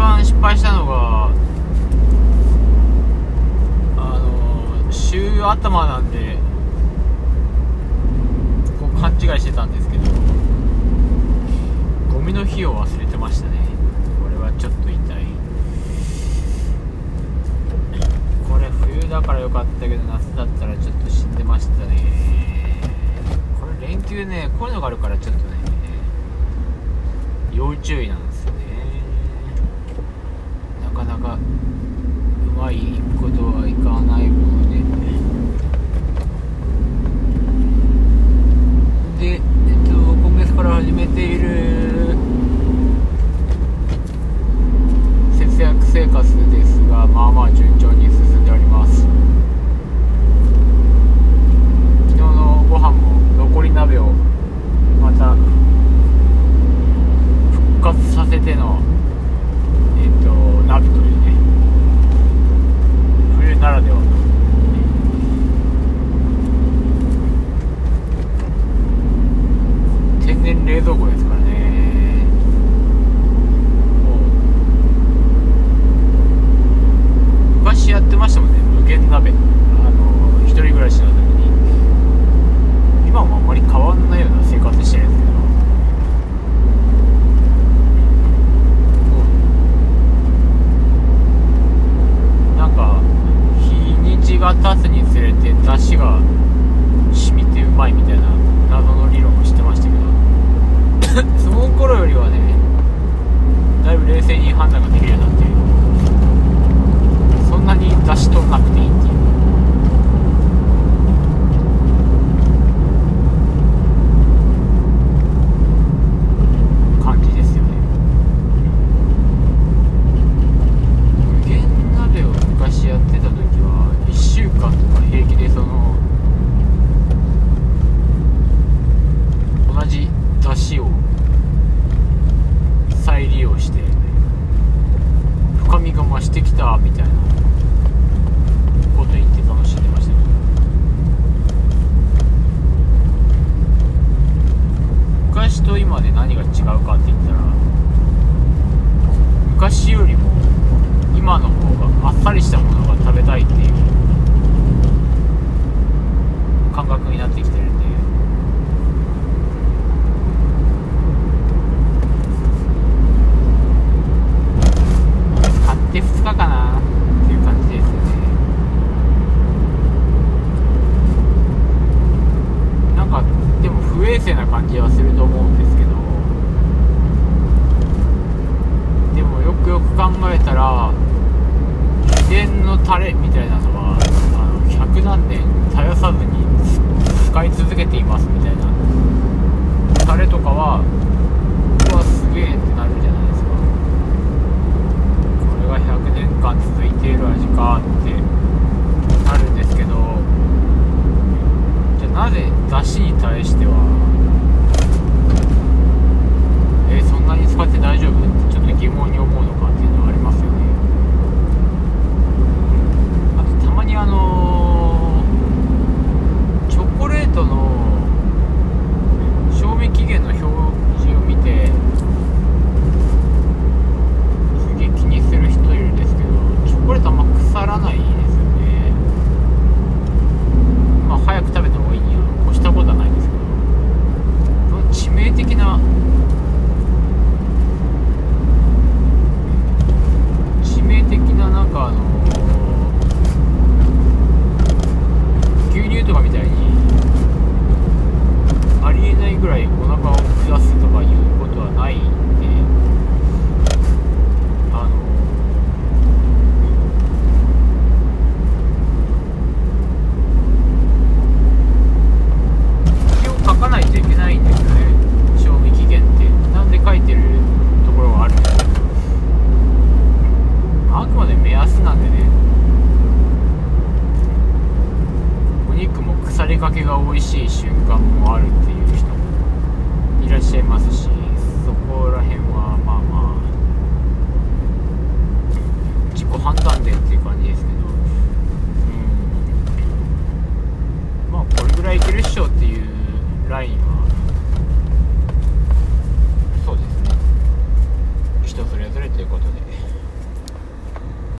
番失敗したのがあの週頭なんでこう勘違いしてたんですけどゴミの日を忘れてましたね。これはちょっと痛い。これ冬だから良かったけど夏だったらちょっと死んでましたね。これ連休ねこういうのがあるからちょっとね要注意なのかうまいことはいかないものでで、えっと、今月から始めている節約生活ですがまあまあ順調に進んでおります。昨日のご飯も残り鍋をまた復活させての not aktyw. 気はすると思うんですけど。でもよくよく考えたら秘伝のタレみたいなのはあの100何年絶やさずに使い続けていますみたいな。タレとかは